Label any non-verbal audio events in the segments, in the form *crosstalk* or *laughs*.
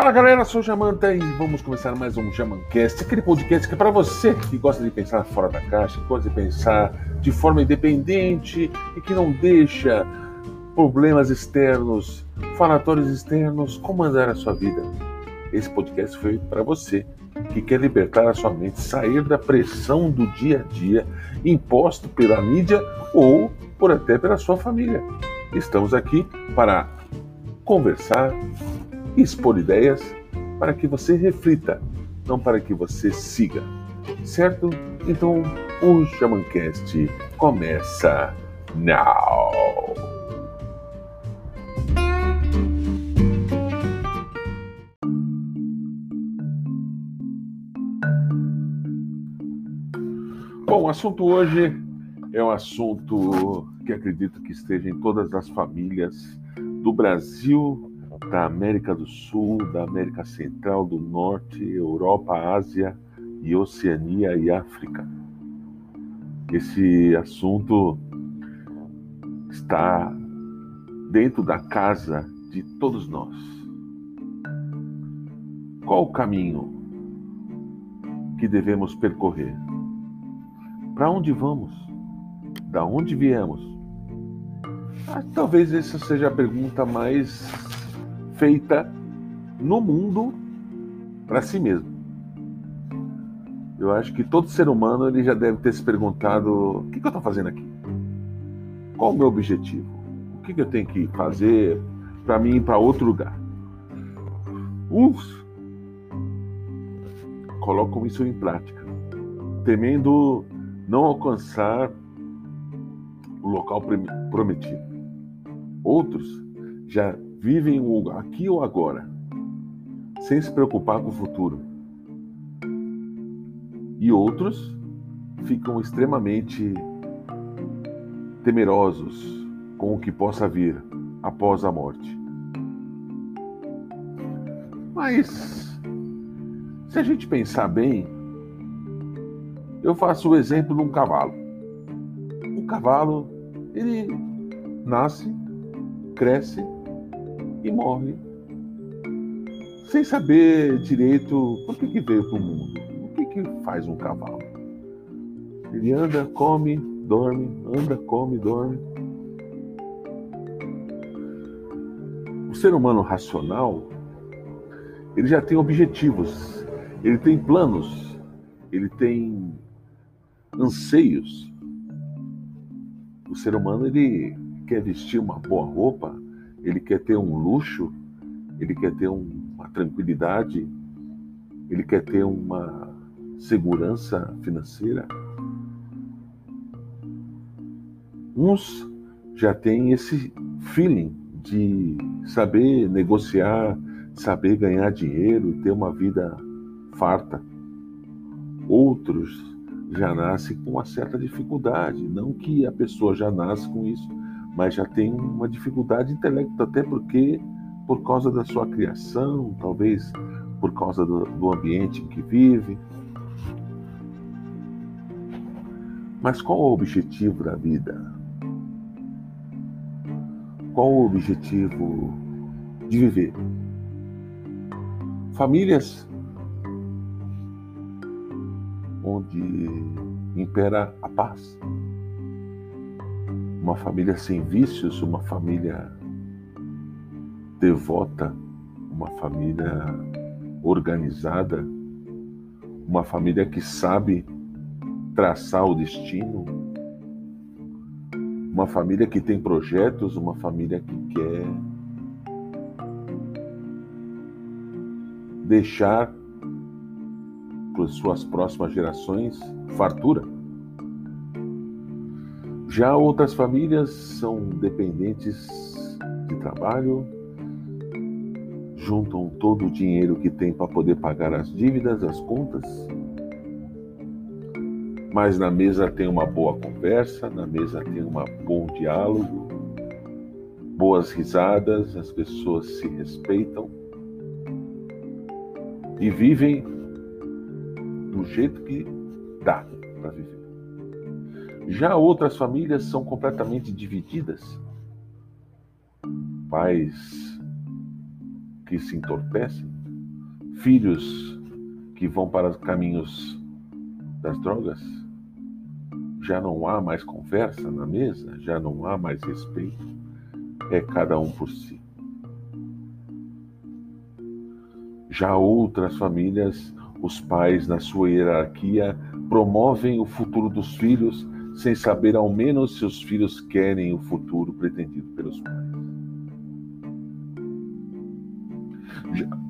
Fala galera, sou o Jamanta e vamos começar mais um Jamancast, aquele podcast que é para você que gosta de pensar fora da caixa, que gosta de pensar de forma independente e que não deixa problemas externos, falatórios externos comandar a sua vida. Esse podcast foi para você que quer libertar a sua mente, sair da pressão do dia a dia imposto pela mídia ou por até pela sua família. Estamos aqui para conversar, expor ideias para que você reflita, não para que você siga. Certo? Então, o Xamancast começa now! Bom, o assunto hoje é um assunto que acredito que esteja em todas as famílias do Brasil da América do Sul, da América Central, do Norte, Europa, Ásia e Oceania e África. Esse assunto está dentro da casa de todos nós. Qual o caminho que devemos percorrer? Para onde vamos? Da onde viemos? Ah, talvez essa seja a pergunta mais feita no mundo para si mesmo. Eu acho que todo ser humano ele já deve ter se perguntado: o que, que eu estou fazendo aqui? Qual o meu objetivo? O que, que eu tenho que fazer para mim ir para outro lugar? Uns colocam isso em prática, temendo não alcançar o local prometido. Outros já vivem o aqui ou agora, sem se preocupar com o futuro. E outros ficam extremamente temerosos com o que possa vir após a morte. Mas, se a gente pensar bem, eu faço o exemplo de um cavalo. O cavalo, ele nasce, cresce, e morre. Sem saber direito por que, que veio para o mundo. O que, que faz um cavalo? Ele anda, come, dorme, anda, come, dorme. O ser humano racional, ele já tem objetivos, ele tem planos, ele tem anseios. O ser humano ele quer vestir uma boa roupa, ele quer ter um luxo, ele quer ter uma tranquilidade, ele quer ter uma segurança financeira. Uns já têm esse feeling de saber negociar, saber ganhar dinheiro, ter uma vida farta. Outros já nascem com uma certa dificuldade, não que a pessoa já nasce com isso, mas já tem uma dificuldade intelectual, até porque, por causa da sua criação, talvez por causa do, do ambiente em que vive. Mas qual o objetivo da vida? Qual o objetivo de viver? Famílias onde impera a paz uma família sem vícios, uma família devota, uma família organizada, uma família que sabe traçar o destino, uma família que tem projetos, uma família que quer deixar para suas próximas gerações fartura. Já outras famílias são dependentes de trabalho, juntam todo o dinheiro que tem para poder pagar as dívidas, as contas. Mas na mesa tem uma boa conversa, na mesa tem um bom diálogo, boas risadas, as pessoas se respeitam e vivem do jeito que dá para viver. Já outras famílias são completamente divididas. Pais que se entorpecem, filhos que vão para os caminhos das drogas, já não há mais conversa na mesa, já não há mais respeito, é cada um por si. Já outras famílias, os pais, na sua hierarquia, promovem o futuro dos filhos sem saber ao menos se os filhos querem o futuro pretendido pelos pais.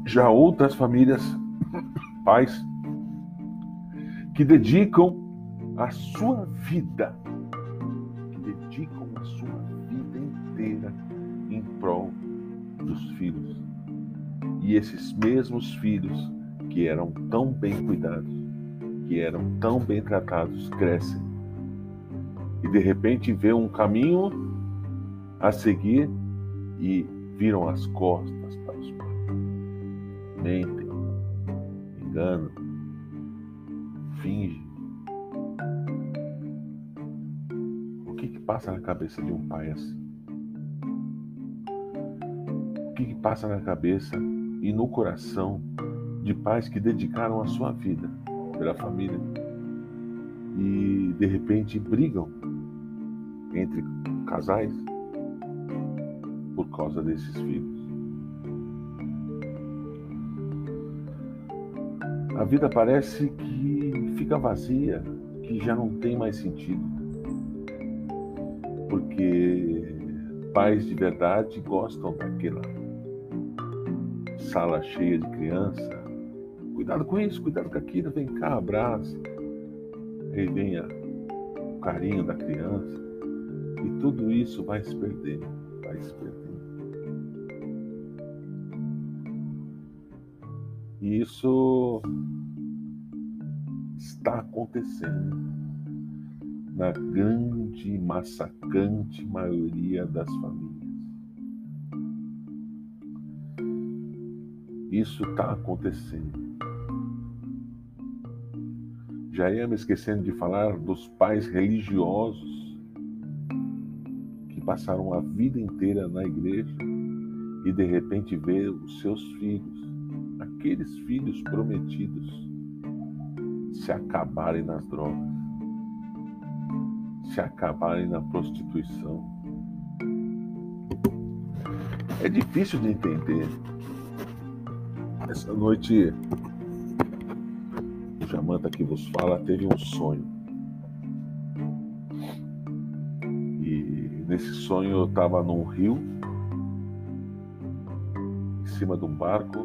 Já outras famílias, pais, que dedicam a sua vida, que dedicam a sua vida inteira em prol dos filhos. E esses mesmos filhos que eram tão bem cuidados, que eram tão bem tratados, crescem de repente vê um caminho a seguir e viram as costas para os pais. Mentem, enganam, fingem. O que, que passa na cabeça de um pai assim? O que, que passa na cabeça e no coração de pais que dedicaram a sua vida pela família e de repente brigam casais por causa desses filhos. A vida parece que fica vazia, que já não tem mais sentido. Porque pais de verdade gostam daquela sala cheia de criança. Cuidado com isso, cuidado com aquilo, vem cá, abraça. Aí vem o carinho da criança. Tudo isso vai se perdendo, vai se perdendo. E isso está acontecendo na grande massacrante maioria das famílias. Isso está acontecendo. Já ia me esquecendo de falar dos pais religiosos passaram a vida inteira na igreja e de repente vê os seus filhos, aqueles filhos prometidos, se acabarem nas drogas, se acabarem na prostituição. É difícil de entender. Essa noite, o Jamanta que vos fala teve um sonho. Nesse sonho eu estava num rio, em cima de um barco.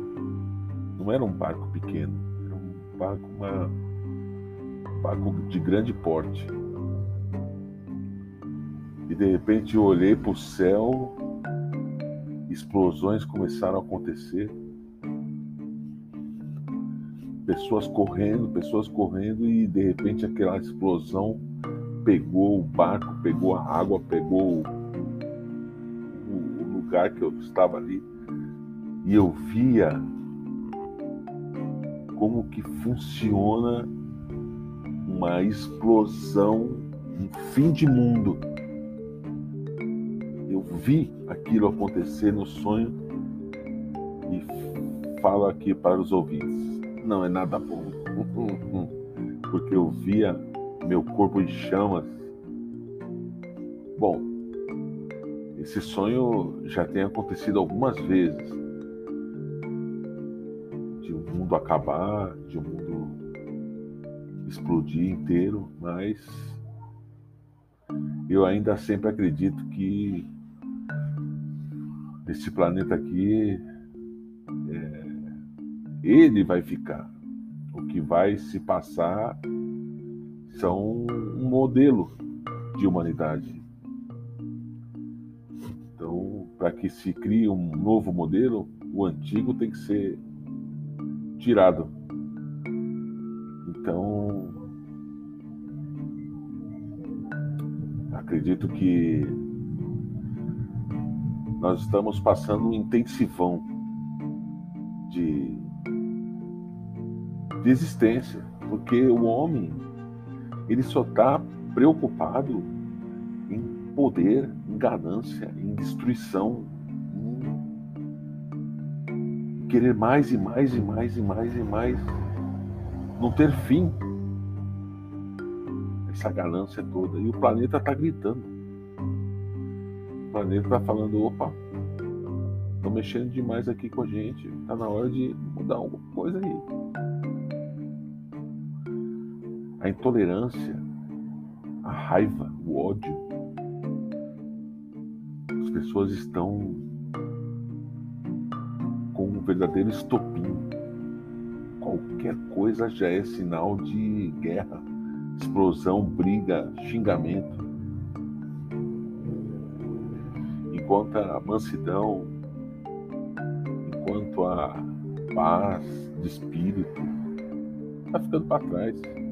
Não era um barco pequeno, era um barco, uma, um barco de grande porte. E de repente eu olhei para o céu, explosões começaram a acontecer. Pessoas correndo, pessoas correndo, e de repente aquela explosão pegou o barco, pegou a água, pegou o, o lugar que eu estava ali e eu via como que funciona uma explosão, um fim de mundo. Eu vi aquilo acontecer no sonho e falo aqui para os ouvintes. Não é nada bom, *laughs* porque eu via meu corpo em chamas. Bom, esse sonho já tem acontecido algumas vezes. De o um mundo acabar, de o um mundo explodir inteiro, mas eu ainda sempre acredito que esse planeta aqui é, ele vai ficar. O que vai se passar são um modelo de humanidade. Então, para que se crie um novo modelo, o antigo tem que ser tirado. Então, acredito que nós estamos passando um intensivão de, de existência, porque o homem ele só está preocupado em poder, em ganância, em destruição, em querer mais e mais e mais e mais e mais, não ter fim. Essa ganância toda. E o planeta está gritando. O planeta está falando: opa, estão mexendo demais aqui com a gente. Está na hora de mudar alguma coisa aí. A intolerância, a raiva, o ódio. As pessoas estão com um verdadeiro estopim. Qualquer coisa já é sinal de guerra, explosão, briga, xingamento. Enquanto a mansidão, enquanto a paz de espírito está ficando para trás.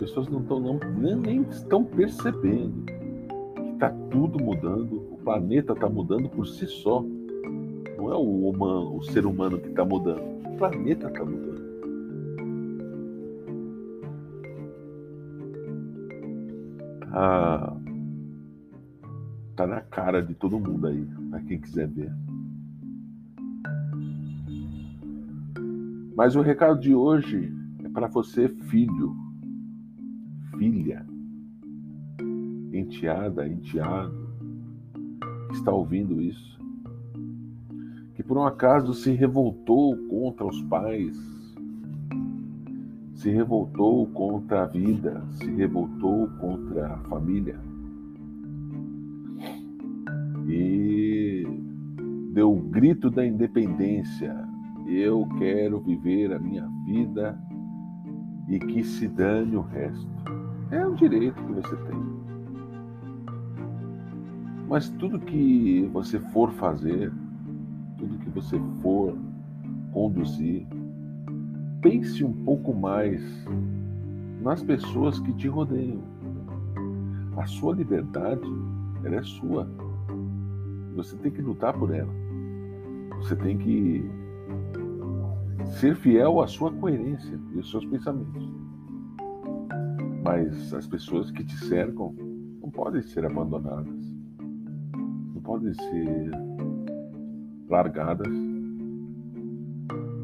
Pessoas não estão não, nem estão percebendo que está tudo mudando, o planeta está mudando por si só. Não é o, humano, o ser humano que está mudando, o planeta está mudando. Ah, tá na cara de todo mundo aí, para quem quiser ver. Mas o recado de hoje é para você, filho, enteada, enteado, que está ouvindo isso, que por um acaso se revoltou contra os pais, se revoltou contra a vida, se revoltou contra a família e deu o grito da independência. Eu quero viver a minha vida e que se dane o resto. É um direito que você tem. Mas tudo que você for fazer, tudo que você for conduzir, pense um pouco mais nas pessoas que te rodeiam. A sua liberdade, ela é sua. Você tem que lutar por ela. Você tem que ser fiel à sua coerência e aos seus pensamentos. Mas as pessoas que te cercam não podem ser abandonadas, podem ser largadas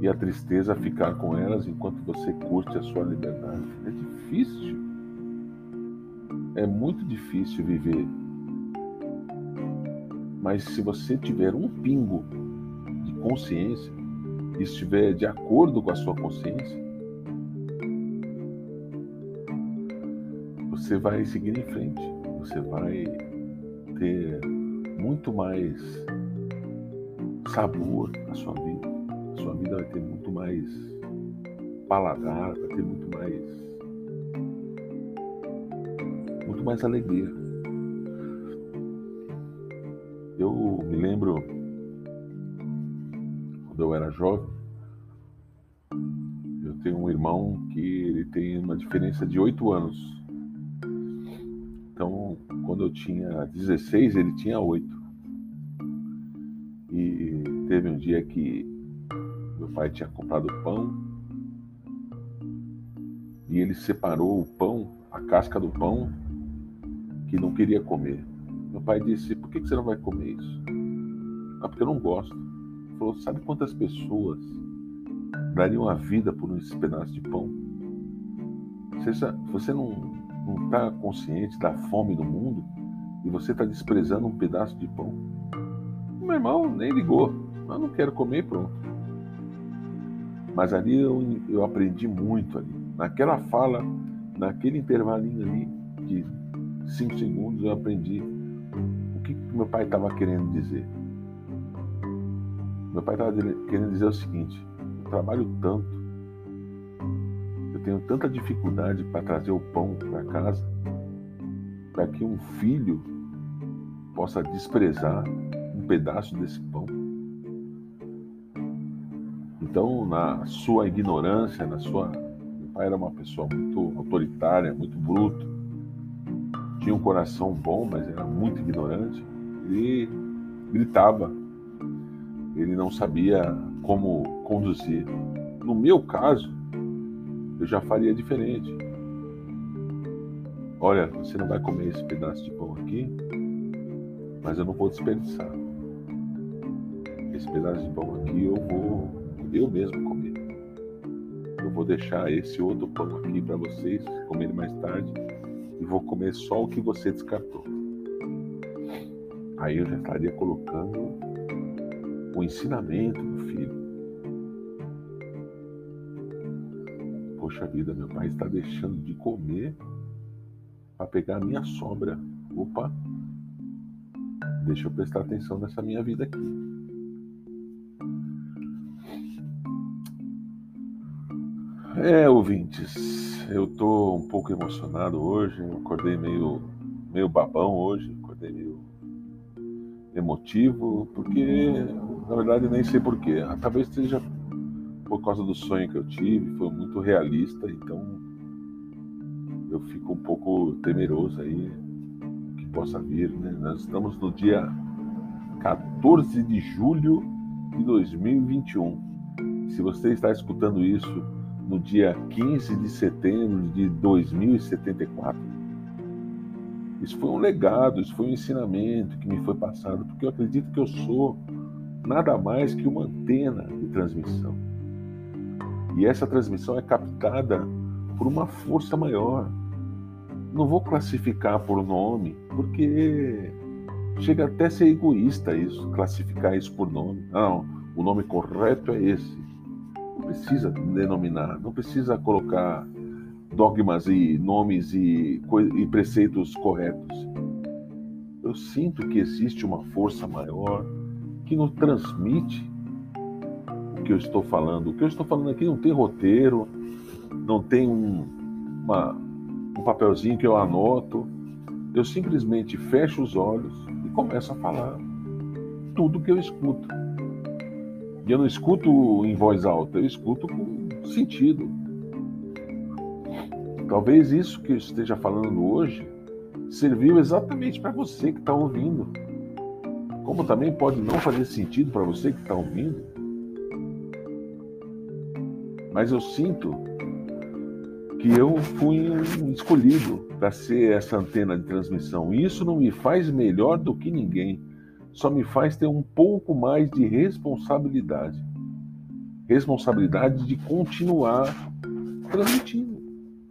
e a tristeza ficar com elas enquanto você curte a sua liberdade. É difícil. É muito difícil viver mas se você tiver um pingo de consciência e estiver de acordo com a sua consciência, você vai seguir em frente. Você vai ter muito mais sabor na sua vida. A sua vida vai ter muito mais paladar, vai ter muito mais muito mais alegria. Eu me lembro quando eu era jovem, eu tenho um irmão que ele tem uma diferença de oito anos. Então, quando eu tinha 16, ele tinha oito. Dia que meu pai tinha comprado pão e ele separou o pão, a casca do pão, que não queria comer. Meu pai disse: Por que você não vai comer isso? Ah, porque eu não gosto. Ele falou: Sabe quantas pessoas dariam a vida por esse pedaço de pão? Você não está consciente da fome do mundo e você está desprezando um pedaço de pão, meu irmão nem ligou. Eu não quero comer, pronto. Mas ali eu, eu aprendi muito ali. Naquela fala, naquele intervalinho ali de cinco segundos, eu aprendi que meu pai estava querendo dizer? Meu pai estava querendo dizer o seguinte: eu trabalho tanto, eu tenho tanta dificuldade para trazer o pão para casa, para que um filho possa desprezar um pedaço desse pão. Então, na sua ignorância, na sua. Meu pai era uma pessoa muito autoritária, muito bruto tinha um coração bom, mas era muito ignorante. Ele gritava. Ele não sabia como conduzir. No meu caso, eu já faria diferente. Olha, você não vai comer esse pedaço de pão aqui, mas eu não vou desperdiçar. esse pedaço de pão aqui eu vou eu mesmo comer. Eu vou deixar esse outro pão aqui para vocês comerem mais tarde e vou comer só o que você descartou. Aí eu já estaria colocando o ensinamento do filho. Poxa vida, meu pai está deixando de comer para pegar a minha sobra. Opa, deixa eu prestar atenção nessa minha vida aqui. É, ouvintes, eu tô um pouco emocionado hoje, acordei meio, meio babão hoje, acordei meio emotivo, porque na verdade nem sei porquê. Talvez seja por causa do sonho que eu tive, foi muito realista, então eu fico um pouco temeroso aí que possa vir, né? Nós estamos no dia 14 de julho de 2021. Se você está escutando isso no dia 15 de setembro de 2074. Isso foi um legado, isso foi um ensinamento que me foi passado, porque eu acredito que eu sou nada mais que uma antena de transmissão. E essa transmissão é captada por uma força maior. Não vou classificar por nome, porque chega até a ser egoísta isso, classificar isso por nome. Não, o nome correto é esse precisa denominar, não precisa colocar dogmas e nomes e, e preceitos corretos. Eu sinto que existe uma força maior que nos transmite o que eu estou falando. O que eu estou falando aqui não tem roteiro, não tem um, uma, um papelzinho que eu anoto. Eu simplesmente fecho os olhos e começo a falar tudo que eu escuto. E eu não escuto em voz alta, eu escuto com sentido. Talvez isso que eu esteja falando hoje serviu exatamente para você que está ouvindo. Como também pode não fazer sentido para você que está ouvindo. Mas eu sinto que eu fui escolhido para ser essa antena de transmissão. E isso não me faz melhor do que ninguém só me faz ter um pouco mais de responsabilidade. Responsabilidade de continuar transmitindo,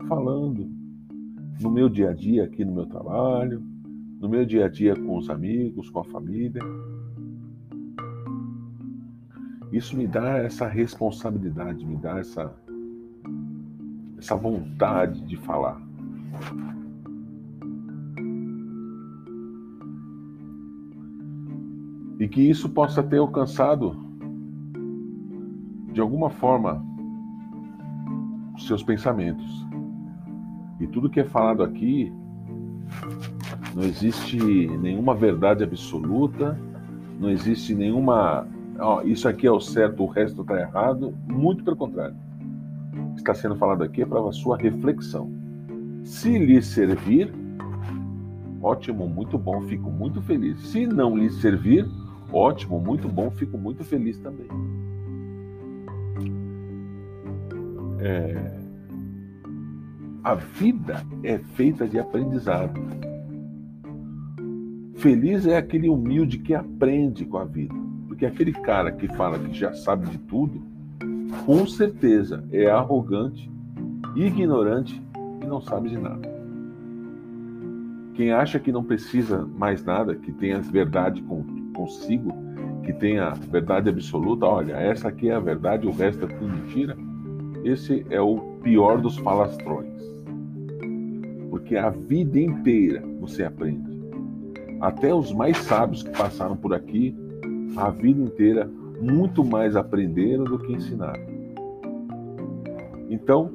falando no meu dia a dia aqui no meu trabalho, no meu dia a dia com os amigos, com a família. Isso me dá essa responsabilidade, me dá essa essa vontade de falar. E que isso possa ter alcançado de alguma forma os seus pensamentos. E tudo que é falado aqui não existe nenhuma verdade absoluta, não existe nenhuma. Isso aqui é o certo, o resto está errado. Muito pelo contrário. O que está sendo falado aqui é para a sua reflexão. Se lhe servir, ótimo, muito bom, fico muito feliz. Se não lhe servir, Ótimo, muito bom, fico muito feliz também. É... A vida é feita de aprendizado. Feliz é aquele humilde que aprende com a vida. Porque aquele cara que fala que já sabe de tudo, com certeza é arrogante, ignorante e não sabe de nada. Quem acha que não precisa mais nada, que tem a verdade consigo, que tem a verdade absoluta, olha, essa aqui é a verdade, o resto é tudo mentira, esse é o pior dos falastrões. Porque a vida inteira você aprende. Até os mais sábios que passaram por aqui, a vida inteira, muito mais aprenderam do que ensinaram. Então,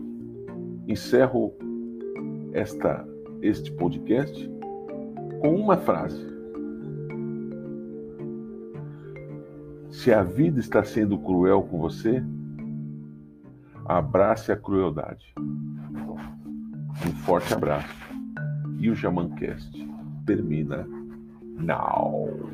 encerro esta este podcast com uma frase. Se a vida está sendo cruel com você, abrace a crueldade. Um forte abraço. E o Jamancast termina now.